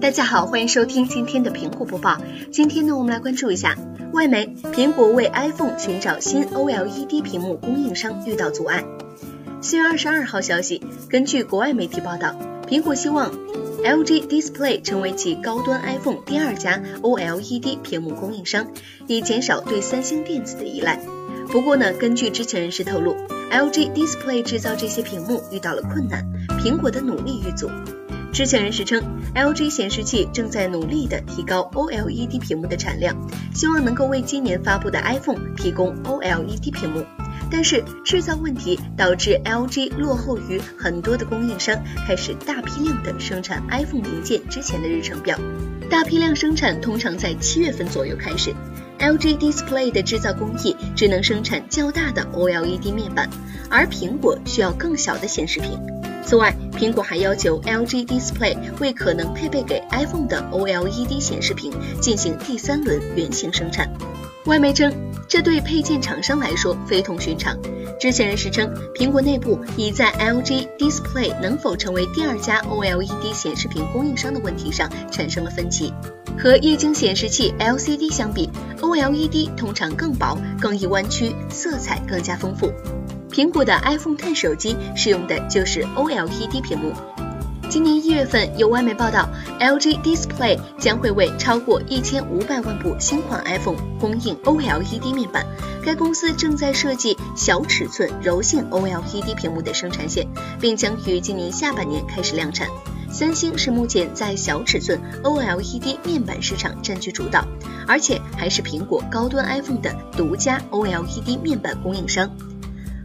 大家好，欢迎收听今天的苹果播报。今天呢，我们来关注一下外媒，苹果为 iPhone 寻找新 OLED 屏幕供应商遇到阻碍。四月二十二号消息，根据国外媒体报道，苹果希望 LG Display 成为其高端 iPhone 第二家 OLED 屏幕供应商，以减少对三星电子的依赖。不过呢，根据知情人士透露，LG Display 制造这些屏幕遇到了困难，苹果的努力遇阻。知情人士称，LG 显示器正在努力地提高 OLED 屏幕的产量，希望能够为今年发布的 iPhone 提供 OLED 屏幕。但是制造问题导致 LG 落后于很多的供应商，开始大批量的生产 iPhone 零件之前的日程表。大批量生产通常在七月份左右开始。LG Display 的制造工艺只能生产较大的 OLED 面板，而苹果需要更小的显示屏。此外，苹果还要求 LG Display 为可能配备给 iPhone 的 OLED 显示屏进行第三轮原型生产。外媒称，这对配件厂商来说非同寻常。知情人士称，苹果内部已在 LG Display 能否成为第二家 OLED 显示屏供应商的问题上产生了分歧。和液晶显示器 LCD 相比，OLED 通常更薄、更易弯曲，色彩更加丰富。苹果的 iPhone Ten 手机使用的就是 OLED 屏幕。今年一月份，有外媒报道，LG Display 将会为超过一千五百万部新款 iPhone 供应 OLED 面板。该公司正在设计小尺寸柔性 OLED 屏幕的生产线，并将于今年下半年开始量产。三星是目前在小尺寸 OLED 面板市场占据主导，而且还是苹果高端 iPhone 的独家 OLED 面板供应商。